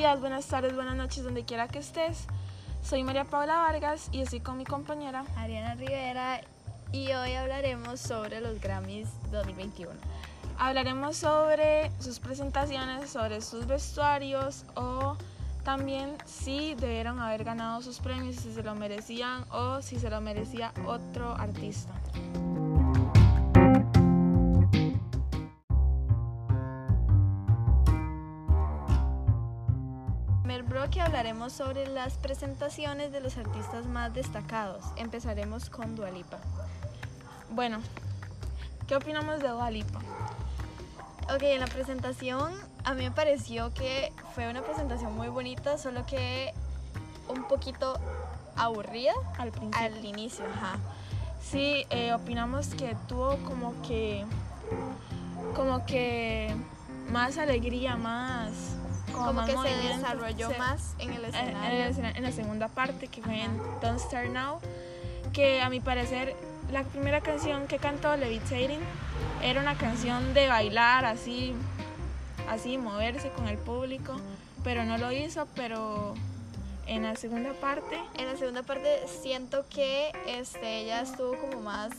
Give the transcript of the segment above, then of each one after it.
días, buenas tardes, buenas noches, donde quiera que estés. Soy María Paula Vargas y estoy con mi compañera Ariana Rivera y hoy hablaremos sobre los Grammys 2021. Hablaremos sobre sus presentaciones, sobre sus vestuarios o también si debieron haber ganado sus premios, si se lo merecían o si se lo merecía otro artista. Hablaremos sobre las presentaciones de los artistas más destacados. Empezaremos con Dualipa. Bueno, ¿qué opinamos de Dua Lipa? Ok, en la presentación a mí me pareció que fue una presentación muy bonita, solo que un poquito aburrida Al principio. al inicio. Ajá. Sí, eh, opinamos que tuvo como que, como que más alegría, más, Como, más que se movimiento. desarrolló Se- más en el en, escenario. en en la segunda parte que fue en Don't Start Now, que a mi parecer la primera canción que cantó Levitating era una canción de bailar así, así moverse con el público, pero no lo hizo, pero en la segunda parte En la segunda parte siento que este, ella estuvo como más,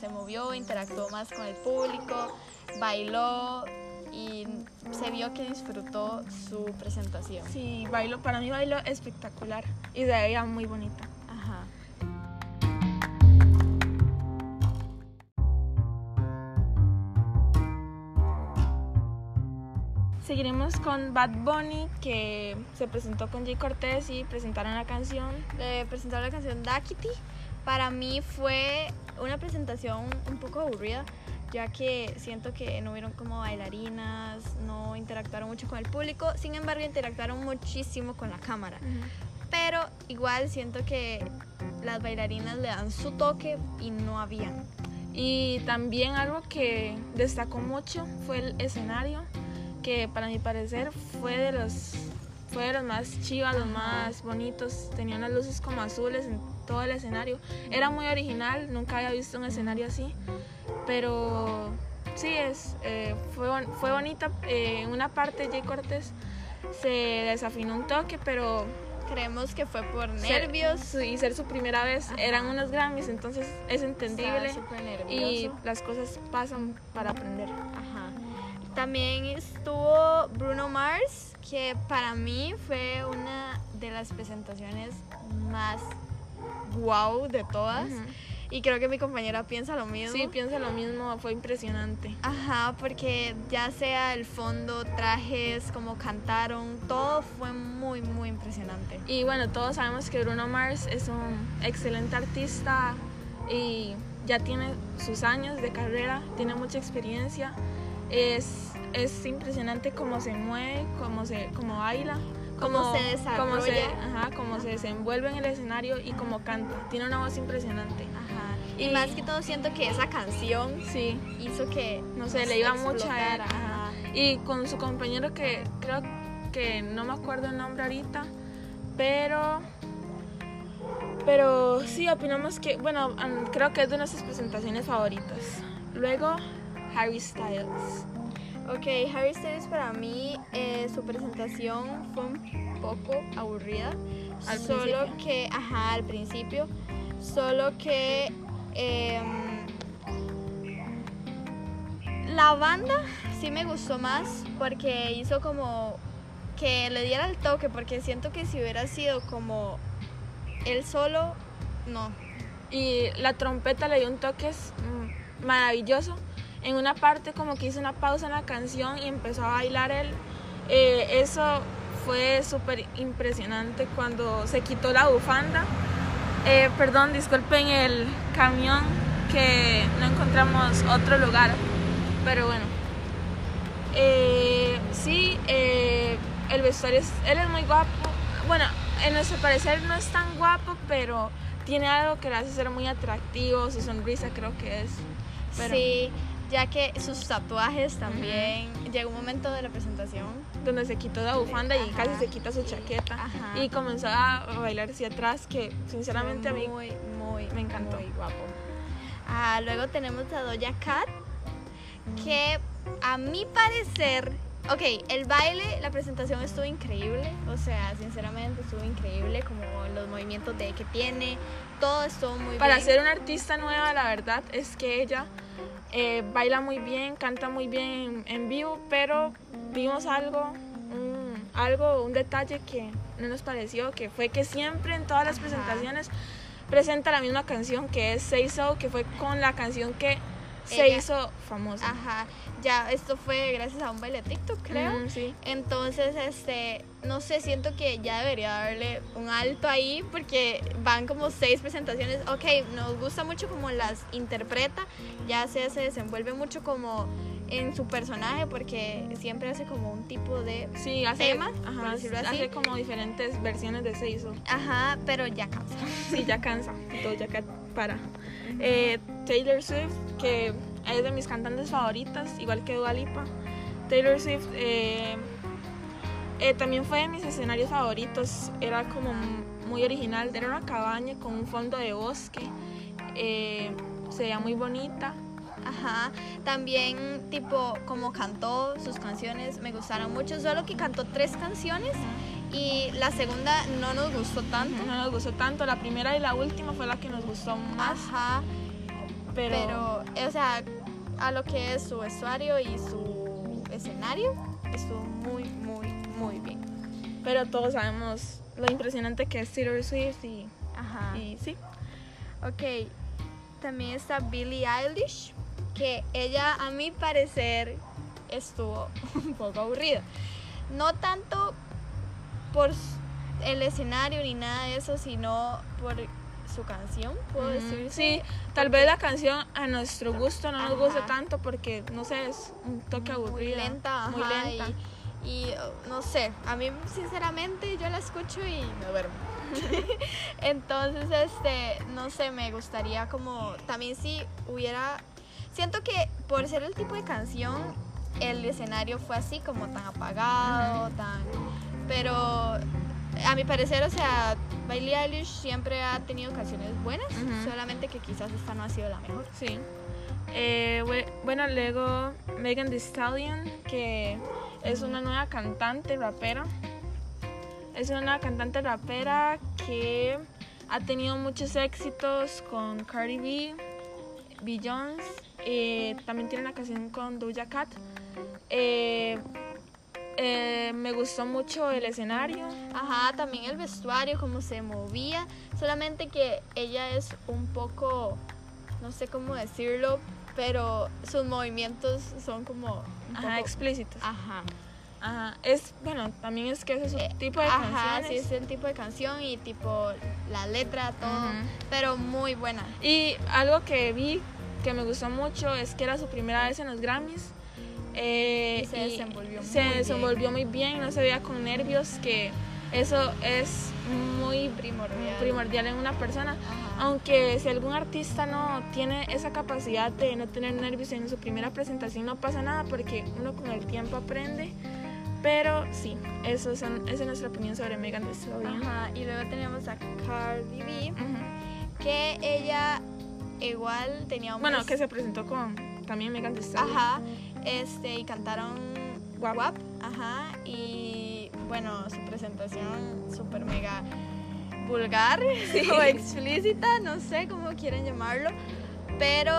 se movió, interactuó más con el público, bailó y se vio que disfrutó su presentación. sí bailó, para mí bailó espectacular y se veía muy bonita. Ajá. Seguiremos con Bad Bunny que se presentó con Jay Cortez y presentaron la canción Le presentaron la canción Dakiti. Para mí fue una presentación un poco aburrida, ya que siento que no hubieron como bailarinas, no interactuaron mucho con el público, sin embargo interactuaron muchísimo con la cámara. Pero igual siento que las bailarinas le dan su toque y no habían. Y también algo que destacó mucho fue el escenario, que para mi parecer fue de los, fue de los más chivas, los más bonitos. Tenían las luces como azules en todo el escenario. Era muy original, nunca había visto un escenario así. Pero sí, es, eh, fue, fue bonita. Eh, en una parte Jay Cortés se desafinó un toque, pero Creemos que fue por nervios. y ser su primera vez Ajá. eran unos Grammys, entonces es entendible. Y las cosas pasan para aprender. Ajá. También estuvo Bruno Mars, que para mí fue una de las presentaciones más wow de todas. Ujú. Y creo que mi compañera piensa lo mismo. Sí, pienso lo mismo, fue impresionante. Ajá, porque ya sea el fondo, trajes, como cantaron, todo fue muy, muy impresionante. Y bueno, todos sabemos que Bruno Mars es un excelente artista y ya tiene sus años de carrera, tiene mucha experiencia. Es, es impresionante cómo se mueve, cómo, se, cómo baila. Cómo se Cómo se, desarrolla. ajá, cómo se desenvuelve en el escenario y cómo canta. Tiene una voz impresionante. Y, más que todo siento que esa canción Sí, hizo que no sé, le iba mucho a él. ajá. Y con su compañero que creo que no me acuerdo el nombre ahorita, pero pero sí opinamos que, bueno, creo que es de nuestras presentaciones favoritas. Luego Harry Styles. Ok, Harry Styles para mí eh, su presentación fue un poco aburrida. Al solo principio. que, ajá, al principio, solo que em, la banda sí me gustó más porque hizo como que le diera el toque, porque siento que si hubiera sido como él solo, no. Y la trompeta le dio un toque mm, maravilloso. En una parte como que hizo una pausa en la canción y empezó a bailar él. Eh, eso fue súper impresionante cuando se quitó la bufanda. Eh, perdón, disculpen el camión que no encontramos otro lugar. Pero bueno. Eh, sí, eh, el vestuario, es, él es muy guapo. Bueno, en nuestro parecer no es tan guapo, pero tiene algo que le hace ser muy atractivo. Su sonrisa creo que es. Sí, ya que sus tatuajes también. Llegó un momento de la presentación donde se quitó la bufanda y Ajá. casi se quita su chaqueta. Ajá. Y comenzó a bailar hacia atrás, que sinceramente a mí muy, muy, me encantó. Muy guapo. Ah, luego tenemos a Doja Cat, que a mi parecer ok, el baile, la presentación estuvo increíble, o sea, sinceramente estuvo increíble, como los movimientos de que tiene, todo estuvo muy Para bien. ser una artista nueva, la verdad es que ella eh, baila muy bien, canta muy bien en, vivo, pero vimos algo, un, algo, un detalle que no nos pareció, que fue que siempre en todas las presentaciones presenta la misma canción que es Say So, que fue con la canción que se Ella- hizo famosa. Ajá, ya, esto fue gracias a un baile de TikTok, creo. Mm, sí. Entonces, este, no sé, siento que ya debería darle un alto ahí porque van como seis presentaciones. Ok, nos gusta mucho como las interpreta, ya se, se desenvuelve mucho como en su personaje porque siempre hace como un tipo de... Sí, hace, tema, por ajá, decirlo así. hace como diferentes versiones de Say So. Ajá, pero ya cansa. Sí, ya cansa, todo ya para. Eh, Taylor Swift, que es de mis cantantes favoritas, igual que Dua Lipa. Taylor Swift eh, eh, también fue de mis escenarios favoritos. Era como muy original. Era una cabaña con un fondo de bosque. Eh, se veía muy bonita. Ajá, también tipo como cantó sus canciones me gustaron mucho, solo que cantó tres canciones y la segunda no nos gustó tanto. No nos gustó tanto. La primera y la última fue la que nos gustó más. Ajá, Pero, pero, eh, o sea, a lo que es su vestuario y su escenario, estuvo muy, muy, muy bien. pero todos sabemos lo impresionante que es Taylor Swift y, Ajá. y sí. Ok, también está Billie Eilish, que ella a mi parecer estuvo un poco aburrida. No tanto por el escenario ni nada de eso, sino por su canción, puedo decir. Sí, tal vez la canción a nuestro gusto no nos guste Ajá. tanto porque, no sé, es un toque muy aburrido. lenta, Muy ajá, lenta. Y, y, no sé, a mí sinceramente yo la escucho y me duermo. Entonces, este, no sé, me gustaría como también si hubiera siento que por ser el tipo de canción el escenario fue así como tan apagado, tan pero a mi parecer, o sea, Billie Eilish siempre ha tenido canciones buenas, solamente que quizás esta no ha sido la mejor. Sí. Eh, bue- bueno, luego Megan Thee Stallion, que es una nueva cantante rapera. Es una nueva cantante rapera que ha tenido muchos éxitos con Cardi B, Beyoncé. eh, también tiene una canción con Doja Cat. Eh, eh, me gustó mucho el escenario. Ajá, también el vestuario, cómo se movía. Solamente que ella es un poco, no sé cómo decirlo, pero sus movimientos son como un Ajá, poco- explícitos. Ajá. Ajá. Es, bueno, también es que ese es su Eh, tipo de Ajá, canciones. sí, es el tipo de canción y tipo la letra, todo, Ujú. pero muy buena. Y algo que vi que me gustó mucho es que era su primera vez en los Grammys. Eh, se desenvolvió se muy desenvolvió muy bien, no se veía con nervios, que eso es muy Primordial. primordial en una persona. Ajá. Aunque si algún artista no tiene esa capacidad de no tener nervios en su primera presentación, no pasa nada porque uno con el tiempo aprende. Pero sí, eso es, esa es nuestra opinión sobre Megan Thee Stallion. Ajá, y luego tenemos a Cardi B, Ujú. que ella igual tenía un Bueno, que se presentó con también Megan Thee Stallion. Ajá, este, y cantaron Guap. Guap, ajá, y bueno, su presentación súper mega vulgar o explícita, no sé cómo quieren llamarlo, pero,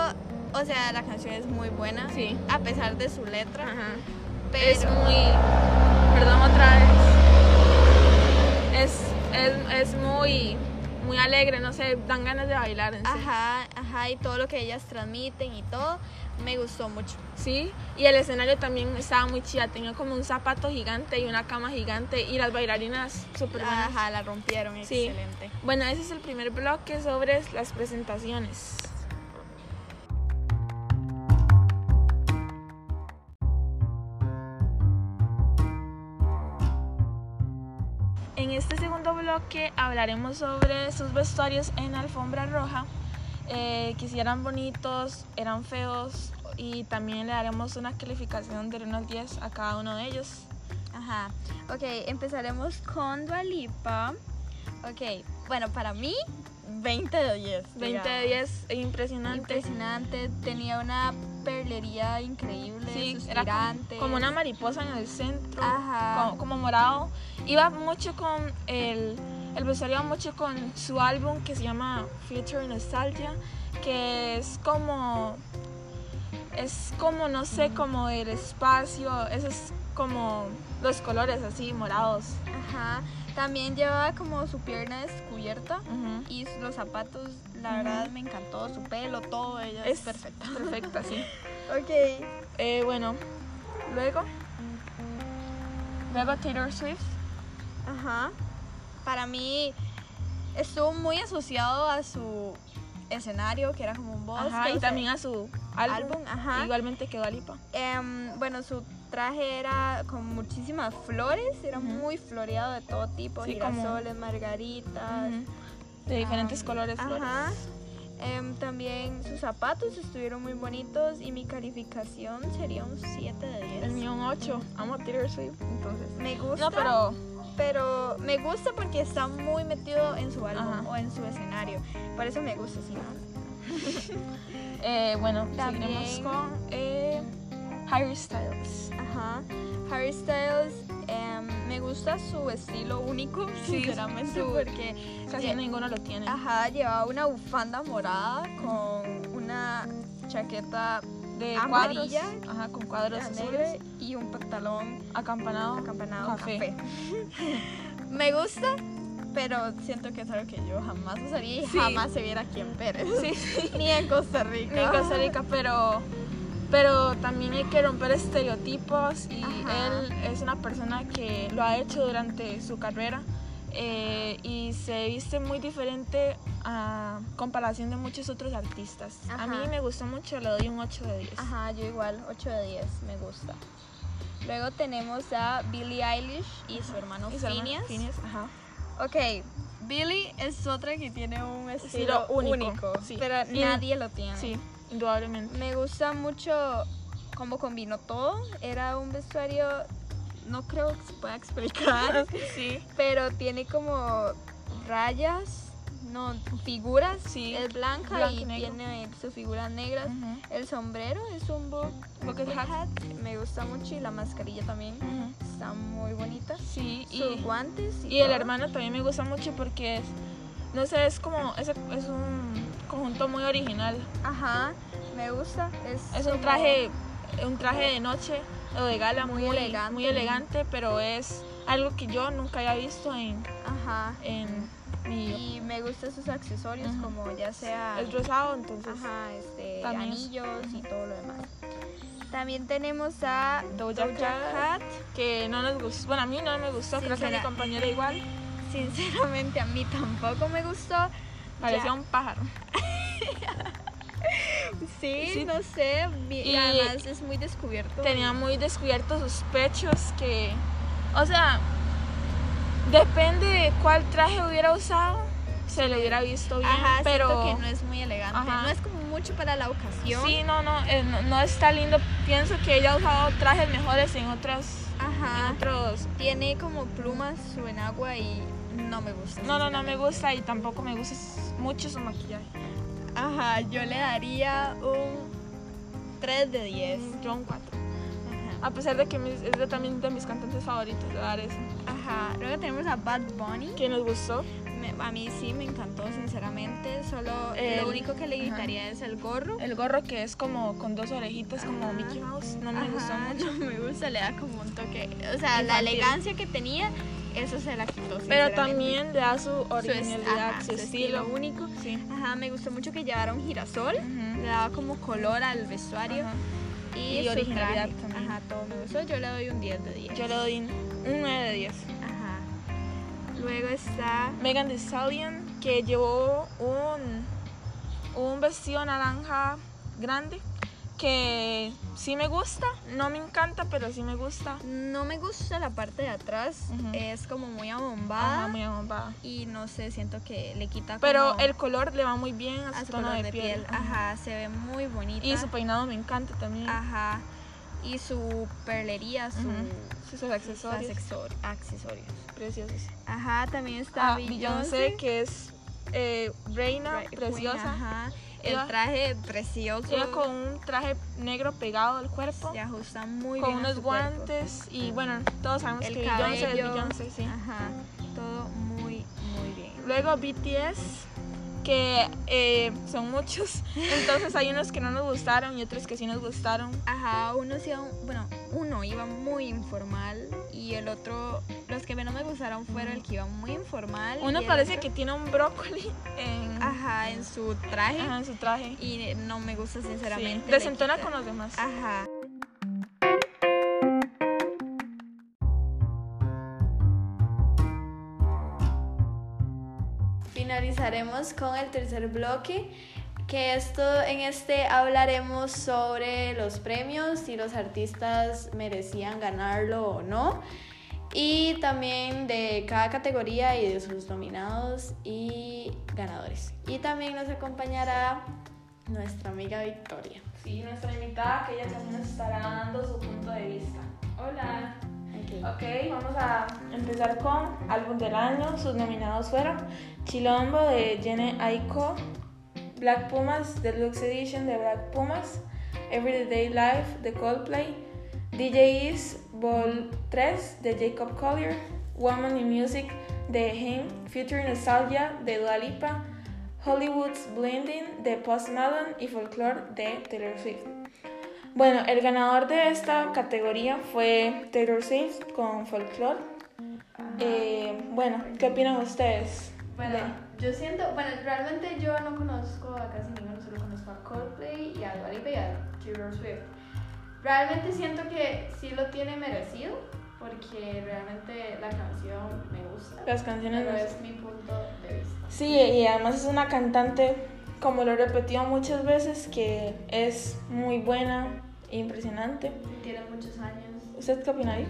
o sea, la canción es muy buena, Sí. a pesar de su letra, Ajá. pero... Es muy. Perdón otra vez. Es, es, es muy, muy alegre, no sé, dan ganas de bailar en sí. Ajá, ajá, y todo lo que ellas transmiten y todo, me gustó mucho. Sí, y el escenario también estaba muy chida, tenía como un zapato gigante y una cama gigante y las bailarinas súper buenas. Ajá, la rompieron, Sí. excelente. Bueno, ese es el primer bloque sobre las presentaciones. En este segundo bloque hablaremos sobre sus vestuarios en alfombra roja, eh, que si eran bonitos, eran feos y también le daremos una calificación del 1 al 10 a cada uno de ellos. Ajá, ok, empezaremos con Dualipa. Ok, bueno, para mí, 20 de 10. 20 de digamos. 10, impresionante. Impresionante, tenía una perlería increíble, Sí, era como, suspirante. como una mariposa en el centro, Ajá. como, como morado. Iba mucho con el, iba mucho con su álbum que se llama Future Nostalgia, que es como, es como, no sé, como el espacio, eso es como los colores así, morados. Ajá. También llevaba como su pierna descubierta y los zapatos, la verdad me encantó, su pelo, todo, ella es, perfecta. Perfecta, sí. Ok. Eh, bueno, luego, luego Taylor Swift. Ajá. Para mí estuvo muy asociado a su escenario, que era como un bosque. Ajá, y sea, también a su álbum. álbum, ajá. Igualmente quedó Alipa. Em, bueno, su traje era con muchísimas flores, era muy floreado de todo tipo, Sí, como- girasoles, margaritas. De diferentes am, colores. flores. Ajá. Em, también sus zapatos estuvieron muy bonitos y mi calificación sería un 7 de 10. El mío un 8. Amo a Taylor Swift, entonces. Me gusta, No, pero pero me gusta porque está muy metido en su álbum Ajá. o en su escenario. Por eso me gusta, sí, eh, bueno, También- seguiremos con eh, Harry Styles. Ajá. Harry Styles, em, me gusta su estilo único, Sí, sinceramente, su- porque Casi ninguno lo tiene. ajá, llevaba una bufanda morada con una chaqueta de amarilla, cuadros. Ajá, con cuadros azules. y un pantalón Acampanado. acampanado Café. café. me gusta, pero siento que es algo que yo jamás usaría y Sí. jamás se viera aquí en Pérez. Sí, sí. Ni en Costa Rica. Ni en Costa Rica, pero, pero también hay que romper estereotipos y Ajá. él es una persona que lo ha hecho durante su carrera eh, y se viste muy diferente a comparación de muchos otros artistas. A mí Ajá. me gustó mucho, le doy un 8 de 10. Ajá, yo igual, 8 de 10, me gusta. Luego tenemos a Billie Eilish y su hermano Y su hermano Phineas. Phineas, ajá. Ok, Billie es otra que tiene un Estilo estilo único, único, sí. pero nadie lo tiene. Sí, indudablemente. Me gusta mucho cómo combinó todo. Era un vestuario, no creo que se pueda explicar, Sí. pero tiene como rayas, no, figuras. Sí, Es blanca blanco y negro. tiene sus figuras negras. Ujú. El sombrero es un Bucket bucket hat. hat. Me gusta mucho y la mascarilla también está muy bonita. Sí, Sus y, guantes y, y el hermano también me gusta mucho porque es, no sé, es como, es, es un conjunto muy original. Ajá, me gusta. Es, Es un traje, un traje de noche o de gala Muy muy, elegante. muy elegante, pero es algo que yo nunca había visto en, Ajá. en mi Y me gustan sus accesorios, como ya sea. es rosado, entonces Ajá, este, anillos y todo lo demás. También tenemos a Doja Cat. Que no nos gustó, bueno a mí no me gustó, creo que a mi compañera igual, Sinceramente a mí tampoco me gustó. parecía Ya- un pájaro. Sí, Sí. no sé. Y Y- además es muy descubierto. Tenía muy descubiertos sus pechos que, o sea, depende de cuál traje hubiera usado, se le hubiera visto bien, Ajá, pero que no es muy elegante. Ajá. No es como mucho para la ocasión. sí, no, no, eh, no, no está lindo. Pienso que ella ha usado trajes mejores en otros, Ajá. en otros. Tiene como plumas su enagua y no me gusta. No, no, no me gusta y tampoco me gusta mucho su maquillaje. Ajá, yo le daría un 3 de 10. Yo un 4. Ajá. A pesar de que es de, también de mis cantantes favoritos, de dar eso. Ajá. Luego tenemos a Bad Bunny. Que nos gustó. Me- a mí sí me encantó, sinceramente. Solo El- lo único que le quitaría es el gorro. El gorro que es como con dos orejitas, como. Mickey Mouse, no me Ajá, gustó mucho. No me gusta, le da como un toque. O sea, la elegancia que tenía, eso se la quitó. Pero también le da su su, es- originalidad, ajá, su, estilo. único. Sí. Ajá, me gustó mucho que llevara un girasol. Le daba como color al vestuario. Ajá. Y, Y originalidad traje. también. Ajá, todo me gustó. Yo le doy un 10 de 10. Yo le doy un 9 de 10. Ajá. Luego está. Megan Thee Stallion, que llevó un, un vestido naranja grande, que sí me gusta, no me encanta, pero sí me gusta. No me gusta la parte de atrás. Es como muy abombada. Ajá, muy abombada. Y no sé, siento que le quita Pero el color le va muy bien a a su tono color de, piel. Ajá. se ve muy bonita. Y su peinado me encanta también. Ajá. Y su perlería, su. Sus sus accesorios. accesor- accesorios. Preciosos. Ajá, también está Ah, Beyoncé, que es eh, reina, Re- preciosa. Queen, ajá. El Iba- traje precioso. Iba con un traje negro pegado al cuerpo, Se ajusta muy con bien. a unos su cuerpo. guantes y bueno, todos sabemos El que Beyoncé es cabello. Beyoncé, sí. Ajá. Todo muy, muy bien. Luego BTS, que eh, son muchos, entonces hay unos que no nos gustaron y otros que sí nos gustaron. Ajá, uno sí iba, bueno, uno iba muy informal y el otro, los que menos me gustaron fueron el que iba muy informal. Uno parece otro- que tiene un brócoli en, Ajá, en su traje ajá, en su traje. y no me gusta Sí, sinceramente. le desentona con los demás. Ajá. Finalizaremos con el tercer bloque, que esto en este hablaremos sobre los premios, si los artistas merecían ganarlo o no, y también de cada categoría y de sus nominados y ganadores. Y también nos acompañará nuestra amiga Victoria. Sí, nuestra invitada, que ella también nos estará dando su punto de vista. Hola. Ok, vamos a empezar con álbum del año. Sus nominados fueron Chilombo de Jenny Aiko, Black Pumas Deluxe Edition de Black Pumas, Everyday Life de Coldplay, DJ Is Vol 3 de Jacob Collier, Woman in Music de Him, Future Nostalgia de Dua Lipa, Hollywood's Blending de Post Malone y Folklore de Taylor Swift. Bueno, el ganador de esta categoría fue Taylor Swift con Folklore. Eh, bueno, ¿qué opinan ustedes? Bueno, de- yo siento, bueno, realmente yo no conozco a casi ninguno, solo conozco a Coldplay y a Dua Lipa y a Taylor Swift. Realmente siento que sí lo tiene merecido, porque realmente la canción me gusta, las canciones. pero nos- es mi punto de vista. Sí, y además es una cantante, como lo he repetido muchas veces, que es muy buena, e impresionante. Tiene muchos años. ¿Usted qué opina? Vic?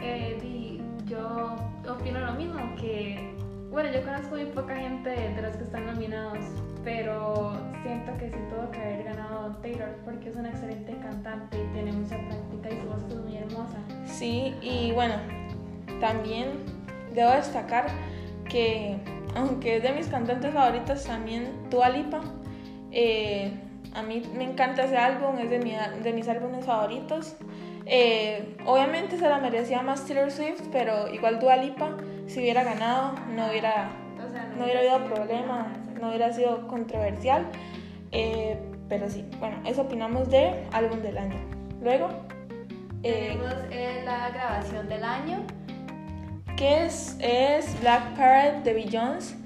Eh, di- yo opino lo mismo, que bueno, yo conozco muy poca gente de los que están nominados, pero siento que sí tuvo que haber ganado Taylor porque es una excelente cantante y tiene mucha práctica y su voz es muy hermosa. Sí, y bueno, también debo destacar que, aunque es de mis cantantes favoritas, también Dua Lipa, eh, a mí me encanta ese álbum, es de, mi- de mis álbumes favoritos. Eh, obviamente se la merecía más Taylor Swift, pero igual Dua Lipa, si hubiera ganado, no hubiera, O sea, no hubiera habido problema, no hubiera sido controversial. Eh, pero sí, bueno, eso opinamos de álbum del año. Luego, eh, Tenemos eh, la grabación del año. Que es, Black Parrot de Beyoncé,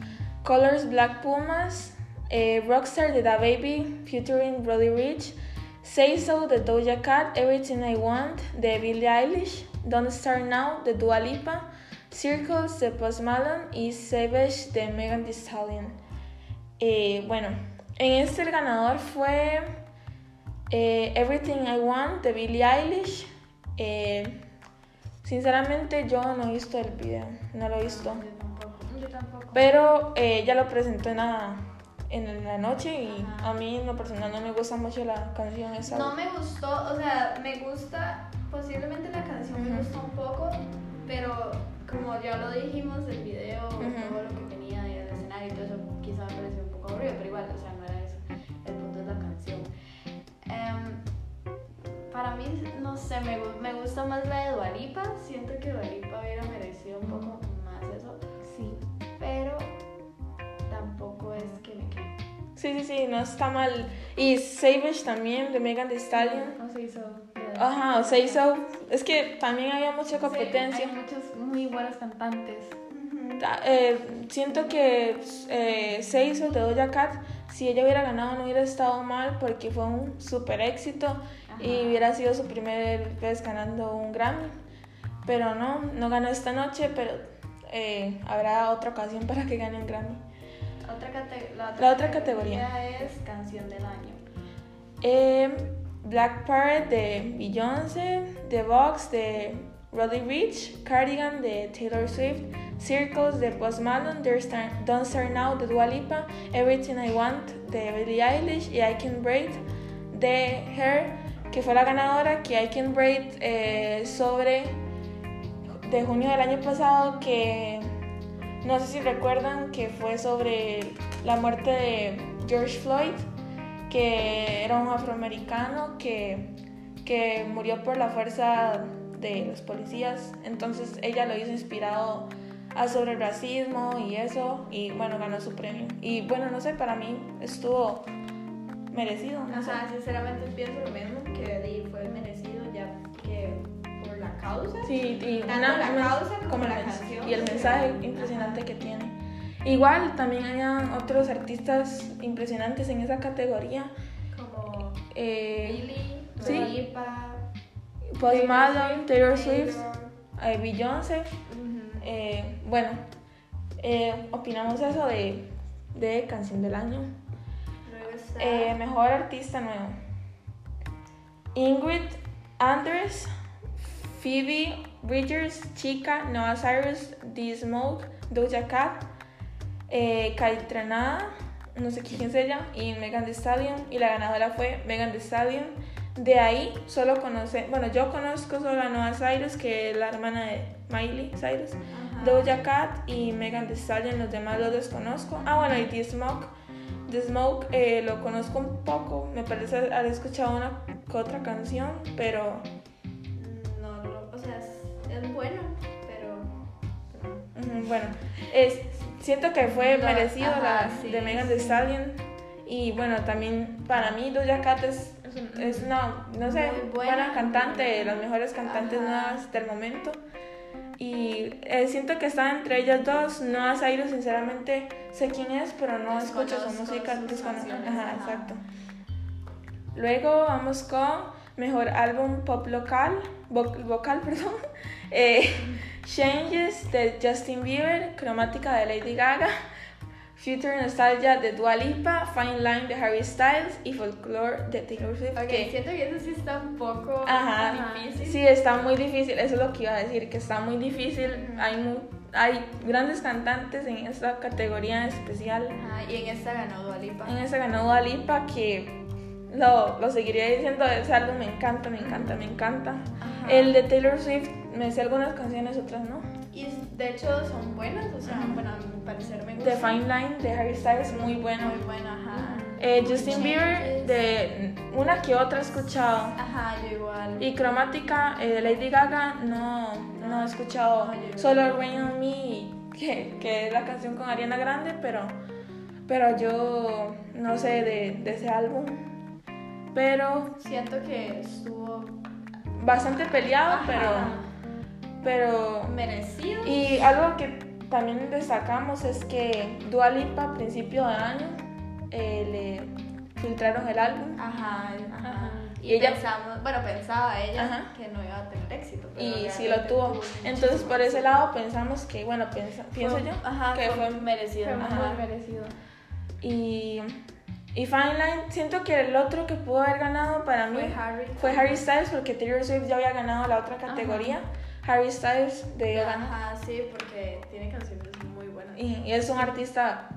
Colors Black Pumas, eh, Rockstar de Da Baby, featuring Roddy Rich, Say So de Doja Cat, Everything I Want de Billie Eilish, Don't Start Now de Dua Lipa, Circles de Post Malone y Savage de Megan Thee Stallion. Eh, bueno, en este el ganador fue eh, Everything I Want de Billie Eilish. Sinceramente yo no he visto el video, no lo he visto. Yo tampoco. Yo tampoco. Pero eh, ella lo presentó en la, en la noche y Ajá. a mí en lo personal no me gusta mucho la canción esa. No me gustó, o sea, me gusta, posiblemente la canción me gustó un poco, pero como ya lo dijimos, el video, todo lo que tenía y el escenario y todo eso, quizá me pareció un poco aburrido, pero igual, o sea, no para mí, no sé, me, me gusta más la de Dualipa, siento que Dualipa hubiera merecido un poco más eso, Sí. pero tampoco es que me quede. Sí, sí, sí, no está mal. Y Savage también de Megan Thee Stallion. No se hizo. Ajá, o. Es que también había mucha competencia. Hay muchos muy buenos cantantes. Ta- eh, siento que eh, de Doja Cat, si ella hubiera ganado no hubiera estado mal porque fue un super éxito y hubiera sido su primer vez ganando un Grammy. Pero no, no ganó esta noche, pero eh, habrá otra ocasión para que gane un Grammy. Otra la, La otra categoría. es canción del año. Eh, Black Parrot de Beyoncé, The Box de Roddy Rich, Cardigan de Taylor Swift, Circles de Post Malone, Don't Start Now de Dua Lipa, Everything I Want de Billie Eilish y I Can Breathe de Her, que fue la ganadora, que I Can Breathe eh, sobre de junio del año pasado que no sé si recuerdan que fue sobre la muerte de George Floyd, que era un afroamericano que, que murió por la fuerza de los policías. Entonces ella lo hizo inspirado a sobre el racismo y eso, y bueno, ganó su premio. Y bueno, no sé, para mí estuvo merecido. No sé. Ajá, sinceramente pienso lo mismo, que fue merecido ya que por la causa. Sí, y Tanto una- la causa como la el mens- canción. Y el mensaje impresionante que tiene. Igual también había otros artistas impresionantes en esa categoría. Como Eh, Billy, sí. Post Malone, Taylor Swift, Taylor. eh, Beyoncé. Ujú. Eh, bueno, eh, opinamos eso de, de Canción del Año. Está Eh, mejor artista nuevo. Ingrid Andress, Phoebe Bridgers, Chica, Noah Cyrus, The Smoke, Doja Cat, eh, Kaitranada, no sé quién es ella, y Megan Thee Stallion. Y la ganadora fue Megan Thee Stallion. De ahí solo conoce, bueno, yo conozco solo a Noah Cyrus, que es la hermana de Miley Cyrus. Doja Cat y Megan Thee Stallion, los demás los desconozco. Ah, bueno, y The Smoke. The Smoke eh, lo conozco un poco, me parece haber escuchado una otra canción, pero No, no, o sea, es, es bueno, pero. bueno, es, siento que fue No, merecido ajá, la sí, de Megan Thee sí. Stallion. Y bueno, también para mí Doja Cat es, Es un- es una, no sé, buena, buena. cantante, de las mejores cantantes Ajá. nuevas del momento. Y eh, siento que está entre ellas dos. Noah Cyrus, sinceramente, sé quién es, pero no escucho su música. Ajá, exacto. Luego vamos con mejor álbum pop local, vo- vocal, perdón. Eh, Changes de Justin Bieber, Cromática de Lady Gaga, Future Nostalgia de Dua Lipa, Fine Line de Harry Styles y Folklore de Taylor Swift. Ok, que- siento que eso sí está un poco Ajá, difícil. sí, está muy difícil, eso es lo que iba a decir, que está muy difícil, hay, mu- hay grandes cantantes en esta categoría especial, Ajá, y en esta ganó Dua Lipa. en esta ganó Dua Lipa, que lo, lo seguiré diciendo, ese álbum me encanta, me encanta, me encanta. Ajá. El de Taylor Swift, me sé algunas canciones, otras no. Y de hecho son buenas, o sea, bueno, a mi parecer me gusta. The Fine Line de Harry Styles, muy bueno. Muy buena, ajá. Eh, Justin Bieber, Changes. de una que otra he escuchado. Ajá, yo igual. Y Cromática eh, Lady Gaga no, no he escuchado No, solo Rain on Me, que, que es la canción con Ariana Grande, pero, pero yo no sé de, de ese álbum. Pero Siento que estuvo bastante peleado, Ajá. pero, pero... merecido. Y algo que también destacamos es que Dua Lipa a principio de año eh, le filtraron el álbum. Ajá, ajá. Ajá. Y, Y ella- pensamos, bueno, pensaba ella Ajá. que no iba a tener éxito. pero y sí lo tuvo. Entonces por ese lado pensamos que, bueno, piensa- pienso Fue- yo, Ajá, que fue, fue merecido. Fue Ajá. muy merecido. Y, y Fine Line, siento que el otro que pudo haber ganado para mí Fue Harry. fue Harry Styles porque Taylor Swift ya había ganado la otra categoría. Harry Styles de. Ajá, sí, porque tiene canciones muy buenas. Y, y es un artista,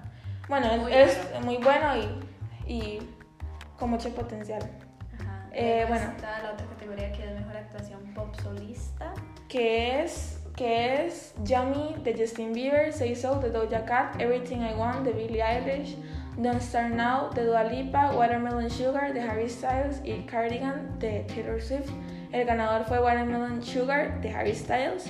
bueno, Muy es bueno. muy bueno y, y con mucho potencial. Ajá. Eh, bueno. Está la otra categoría que es mejor actuación pop solista. Que es, que es Yummy de Justin Bieber, Say So de Doja Cat, Everything I Want de Billie Eilish, Don't Start Now de Dua Lipa, Watermelon Sugar de Harry Styles y Cardigan de Taylor Swift. El ganador fue Watermelon Sugar de Harry Styles,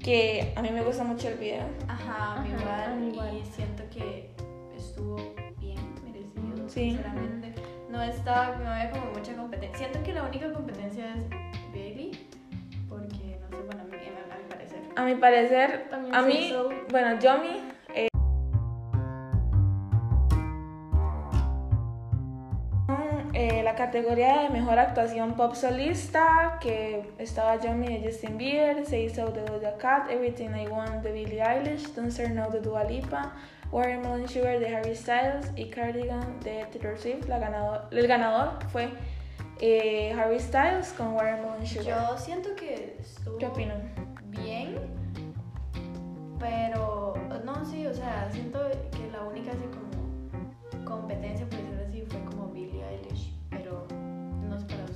que a mí me gusta mucho el video. Ajá, a mí Ajá, igual. Y siento que estuvo bien merecido, Sí. sinceramente. No estaba, no había como mucha competencia. Siento que la única competencia es Bailey, porque no sé, bueno, a mí, a mi parecer. A mi parecer, También a mí, bueno, Yummy. La categoría de mejor actuación pop solista, que estaba Yummy de Justin Bieber, Say So de Doja Cat, Everything I Want de Billie Eilish, Don't Start Now de Dua Lipa, Watermelon Sugar de Harry Styles y Cardigan de Taylor Swift. La ganador, el ganador fue eh, Harry Styles con Watermelon Sugar. Yo siento que estuvo ¿Qué opinan? bien, pero no, sí, o sea, siento que la única así como competencia,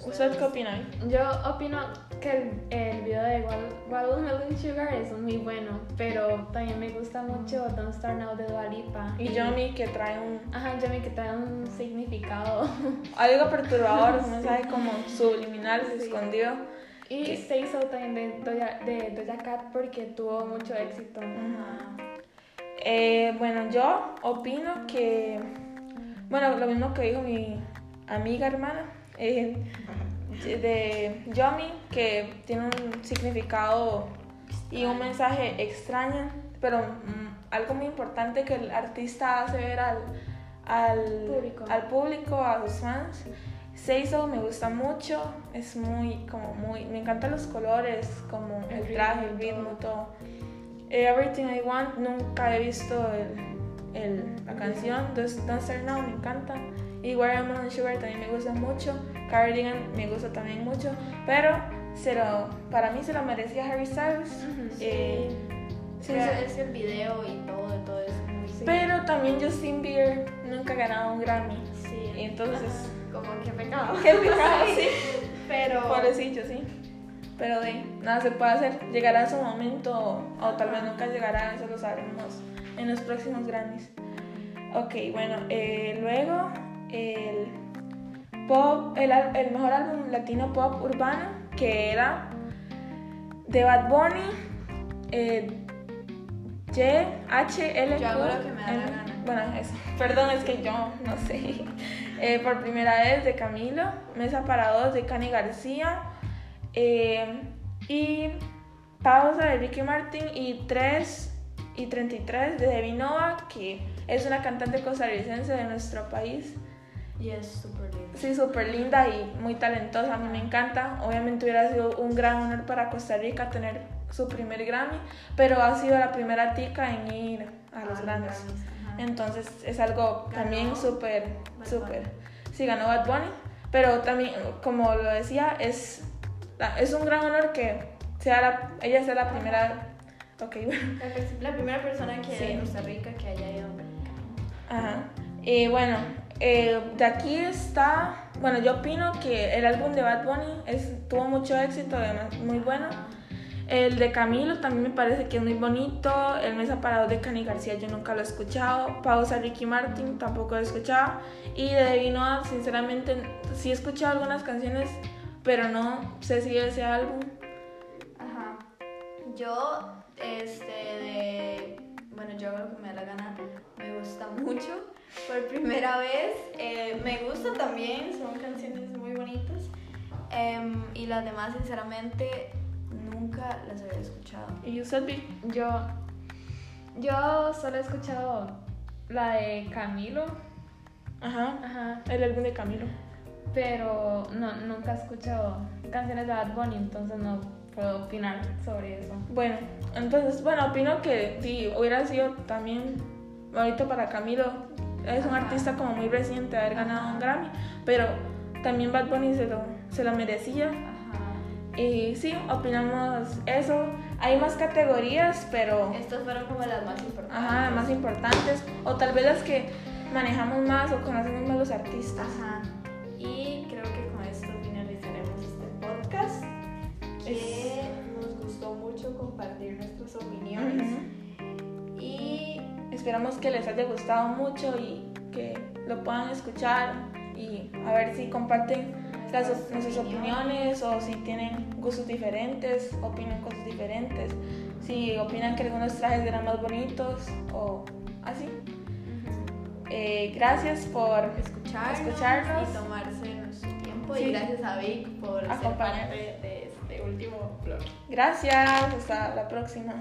¿Usted qué opina? Yo opino que el, el video de Watermelon Sugar es muy bueno, pero también me gusta mucho Don't Start Now de Dua Lipa. Y Yomi que trae un Ajá, Yomi que trae un significado. algo perturbador, un mensaje como subliminal, escondido. Y ¿Qué? Say So también de Doja, de Doja Cat porque tuvo mucho éxito. Eh, bueno, yo opino que, bueno, lo mismo que dijo mi amiga hermana eh, de Yomi, que tiene un significado y un mensaje extraño, pero mm, algo muy importante que el artista hace ver al, al Público. al público, a sus fans. Say So me gusta mucho, es muy, como muy, me encantan los colores, como el, El traje, el ritmo, todo. Eh, Everything I Want, nunca he visto el, el- la canción, Don't Don't Start Now, me encanta. Y Watermelon Sugar también me gusta mucho, Cardigan me gusta también mucho, pero se lo, para mí se lo merecía Harry Styles. Eh, Sí, sí, es, el video y todo, todo es muy... pero también Justin Bieber nunca ha ganado un Grammy. Sí, Y entonces, como que pecado. qué pecado, sí. Pero... Pobrecillo, sí. Pero de nada se puede hacer. Llegará su momento o tal vez nunca llegará, eso lo sabremos en los próximos Grammys. Ok, bueno, eh, luego el pop, el, el mejor álbum latino pop urbano que era de Bad Bunny, eh, Y, H, L, Yo hago lo que me da la gana. Bueno, eso. Perdón, es que yo no sé. Eh, por primera vez de Camilo, Mesa para dos de Cani García eh, y Pausa de Ricky Martin y 3 y 33 de Debbie Nova, que es una cantante costarricense de nuestro país. Y es súper lindo. Sí, súper linda y muy talentosa, a mí me encanta. Obviamente hubiera sido un gran honor para Costa Rica tener su primer Grammy, pero ha sido la primera tica en ir a los Grammys. Entonces es algo también súper, súper. Sí, ganó Bad Bunny, pero también, como lo decía, es, es un gran honor que sea la, ella sea la primera. Ok, bueno. La, primera persona que Sí. de Costa Rica que haya ido a Ajá. Y bueno, eh, de aquí está. Bueno, yo opino que el álbum de Bad Bunny es, tuvo mucho éxito, además, muy bueno. El de Camilo también me parece que es muy bonito. El Mesa Parado de Cani García yo nunca lo he escuchado. Pausa Ricky Martin tampoco lo he escuchado. Y de Debbie Noah, sinceramente, sí he escuchado algunas canciones, pero no sé si ese álbum. Ajá. Yo, este, de. Bueno, yo hago lo que me da la gana. Me gusta mucho. Por primera vez. eh, me gusta también. Son canciones muy bonitas. Em, y las demás, sinceramente, nunca las había escuchado. ¿Y usted vi? Yo, yo solo he escuchado la de Camilo, Ajá. ajá, El álbum de Camilo. pero no, nunca he escuchado canciones de Bad Bunny, entonces no puedo opinar sobre eso. Bueno, entonces, bueno, opino que sí, hubiera sido también bonito para Camilo. Es un artista como muy reciente de haber ganado un Grammy, pero también Bad Bunny se lo, se lo merecía. Ajá. Y sí, opinamos eso. Hay más categorías, pero Estas fueron como las más importantes. ajá, las más importantes, o tal vez las que manejamos más o conocemos más los artistas. Ajá. Y creo que con esto finalizaremos este podcast. Que Esperamos que les haya gustado mucho y que lo puedan escuchar y a ver si comparten las, nuestras opiniones o si tienen gustos diferentes, opinan cosas diferentes, si opinan que algunos trajes eran más bonitos o así. Eh, gracias por escucharnos, Escucharnos. y tomarse nuestro tiempo. Sí. Y gracias a Vic por ser Acompañar. parte de este último vlog. Gracias, hasta la próxima.